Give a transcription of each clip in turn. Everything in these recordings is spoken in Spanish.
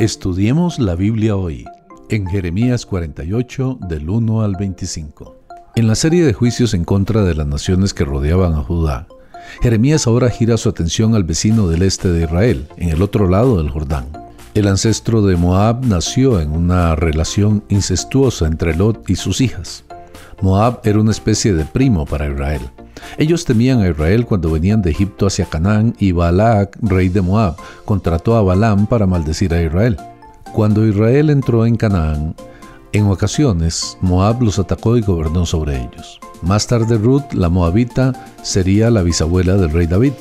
Estudiemos la Biblia hoy, en Jeremías 48, del 1 al 25. En la serie de juicios en contra de las naciones que rodeaban a Judá, Jeremías ahora gira su atención al vecino del este de Israel, en el otro lado del Jordán. El ancestro de Moab nació en una relación incestuosa entre Lot y sus hijas. Moab era una especie de primo para Israel. Ellos temían a Israel cuando venían de Egipto hacia Canaán y Balac, rey de Moab, contrató a Balaam para maldecir a Israel. Cuando Israel entró en Canaán, en ocasiones Moab los atacó y gobernó sobre ellos. Más tarde Ruth, la moabita, sería la bisabuela del rey David.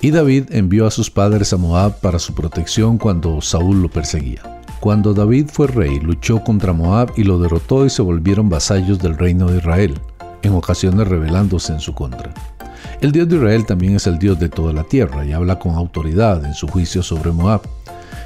Y David envió a sus padres a Moab para su protección cuando Saúl lo perseguía. Cuando David fue rey, luchó contra Moab y lo derrotó y se volvieron vasallos del reino de Israel en ocasiones rebelándose en su contra. El Dios de Israel también es el Dios de toda la tierra y habla con autoridad en su juicio sobre Moab.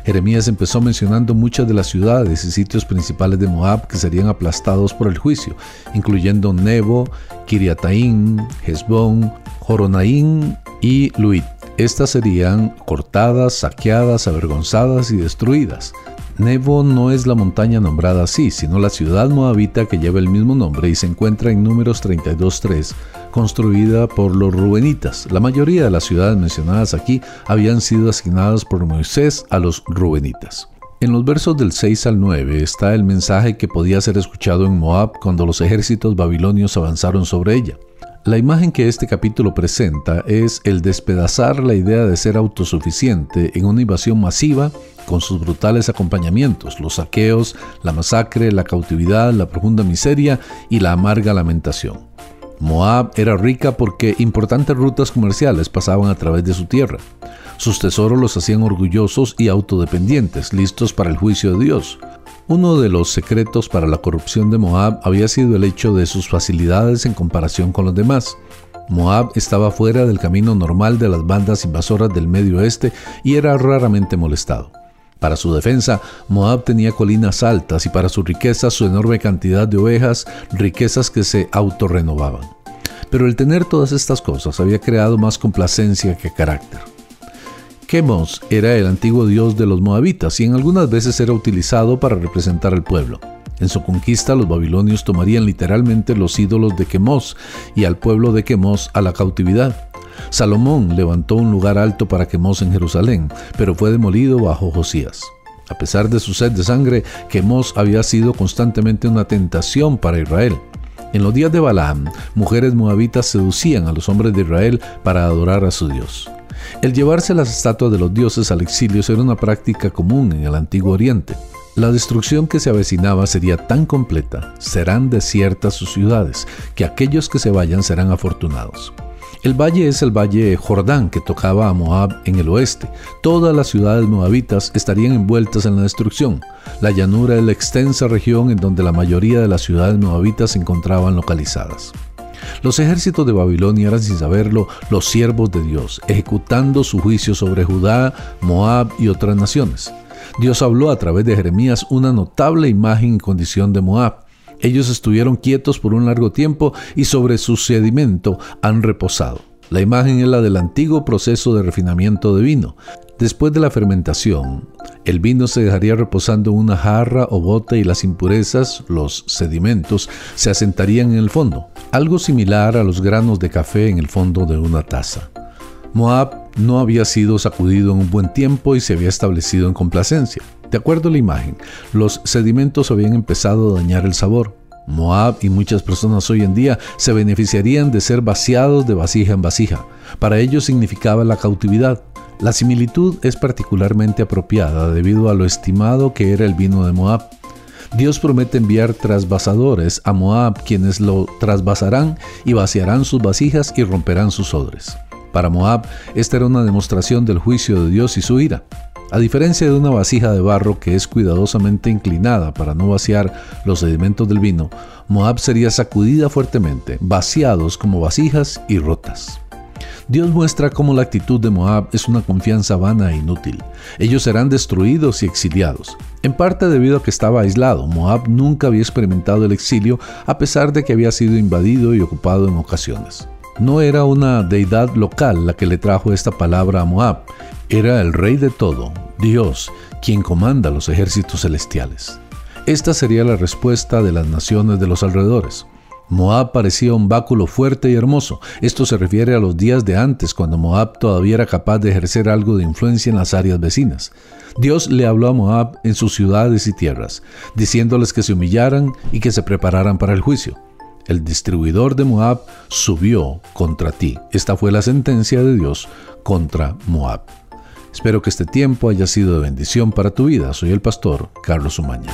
Jeremías empezó mencionando muchas de las ciudades y sitios principales de Moab que serían aplastados por el juicio, incluyendo Nebo, Kiriataín, Hezbón, Joronaín y Luit. Estas serían cortadas, saqueadas, avergonzadas y destruidas. Nebo no es la montaña nombrada así, sino la ciudad moabita que lleva el mismo nombre y se encuentra en números 32.3, construida por los rubenitas. La mayoría de las ciudades mencionadas aquí habían sido asignadas por Moisés a los rubenitas. En los versos del 6 al 9 está el mensaje que podía ser escuchado en Moab cuando los ejércitos babilonios avanzaron sobre ella. La imagen que este capítulo presenta es el despedazar la idea de ser autosuficiente en una invasión masiva con sus brutales acompañamientos, los saqueos, la masacre, la cautividad, la profunda miseria y la amarga lamentación. Moab era rica porque importantes rutas comerciales pasaban a través de su tierra. Sus tesoros los hacían orgullosos y autodependientes, listos para el juicio de Dios. Uno de los secretos para la corrupción de Moab había sido el hecho de sus facilidades en comparación con los demás. Moab estaba fuera del camino normal de las bandas invasoras del Medio Oeste y era raramente molestado. Para su defensa, Moab tenía colinas altas y para su riqueza su enorme cantidad de ovejas, riquezas que se autorrenovaban. Pero el tener todas estas cosas había creado más complacencia que carácter. Chemos era el antiguo dios de los moabitas y en algunas veces era utilizado para representar al pueblo. En su conquista los babilonios tomarían literalmente los ídolos de Chemos y al pueblo de Chemos a la cautividad. Salomón levantó un lugar alto para Chemos en Jerusalén, pero fue demolido bajo Josías. A pesar de su sed de sangre, Chemos había sido constantemente una tentación para Israel. En los días de Balaam, mujeres moabitas seducían a los hombres de Israel para adorar a su Dios. El llevarse las estatuas de los dioses al exilio era una práctica común en el Antiguo Oriente. La destrucción que se avecinaba sería tan completa, serán desiertas sus ciudades, que aquellos que se vayan serán afortunados. El valle es el valle Jordán que tocaba a Moab en el oeste. Todas las ciudades moabitas estarían envueltas en la destrucción. La llanura es la extensa región en donde la mayoría de las ciudades moabitas se encontraban localizadas. Los ejércitos de Babilonia eran sin saberlo los siervos de Dios, ejecutando su juicio sobre Judá, Moab y otras naciones. Dios habló a través de Jeremías una notable imagen y condición de Moab. Ellos estuvieron quietos por un largo tiempo y sobre su sedimento han reposado. La imagen es la del antiguo proceso de refinamiento de vino. Después de la fermentación, el vino se dejaría reposando en una jarra o bote y las impurezas, los sedimentos, se asentarían en el fondo, algo similar a los granos de café en el fondo de una taza. Moab no había sido sacudido en un buen tiempo y se había establecido en complacencia. De acuerdo a la imagen, los sedimentos habían empezado a dañar el sabor. Moab y muchas personas hoy en día se beneficiarían de ser vaciados de vasija en vasija. Para ellos significaba la cautividad. La similitud es particularmente apropiada debido a lo estimado que era el vino de Moab. Dios promete enviar trasvasadores a Moab quienes lo trasvasarán y vaciarán sus vasijas y romperán sus odres. Para Moab, esta era una demostración del juicio de Dios y su ira. A diferencia de una vasija de barro que es cuidadosamente inclinada para no vaciar los sedimentos del vino, Moab sería sacudida fuertemente, vaciados como vasijas y rotas. Dios muestra cómo la actitud de Moab es una confianza vana e inútil. Ellos serán destruidos y exiliados. En parte debido a que estaba aislado, Moab nunca había experimentado el exilio a pesar de que había sido invadido y ocupado en ocasiones. No era una deidad local la que le trajo esta palabra a Moab, era el rey de todo, Dios, quien comanda los ejércitos celestiales. Esta sería la respuesta de las naciones de los alrededores. Moab parecía un báculo fuerte y hermoso. Esto se refiere a los días de antes, cuando Moab todavía era capaz de ejercer algo de influencia en las áreas vecinas. Dios le habló a Moab en sus ciudades y tierras, diciéndoles que se humillaran y que se prepararan para el juicio. El distribuidor de Moab subió contra ti. Esta fue la sentencia de Dios contra Moab. Espero que este tiempo haya sido de bendición para tu vida. Soy el pastor Carlos Umaña.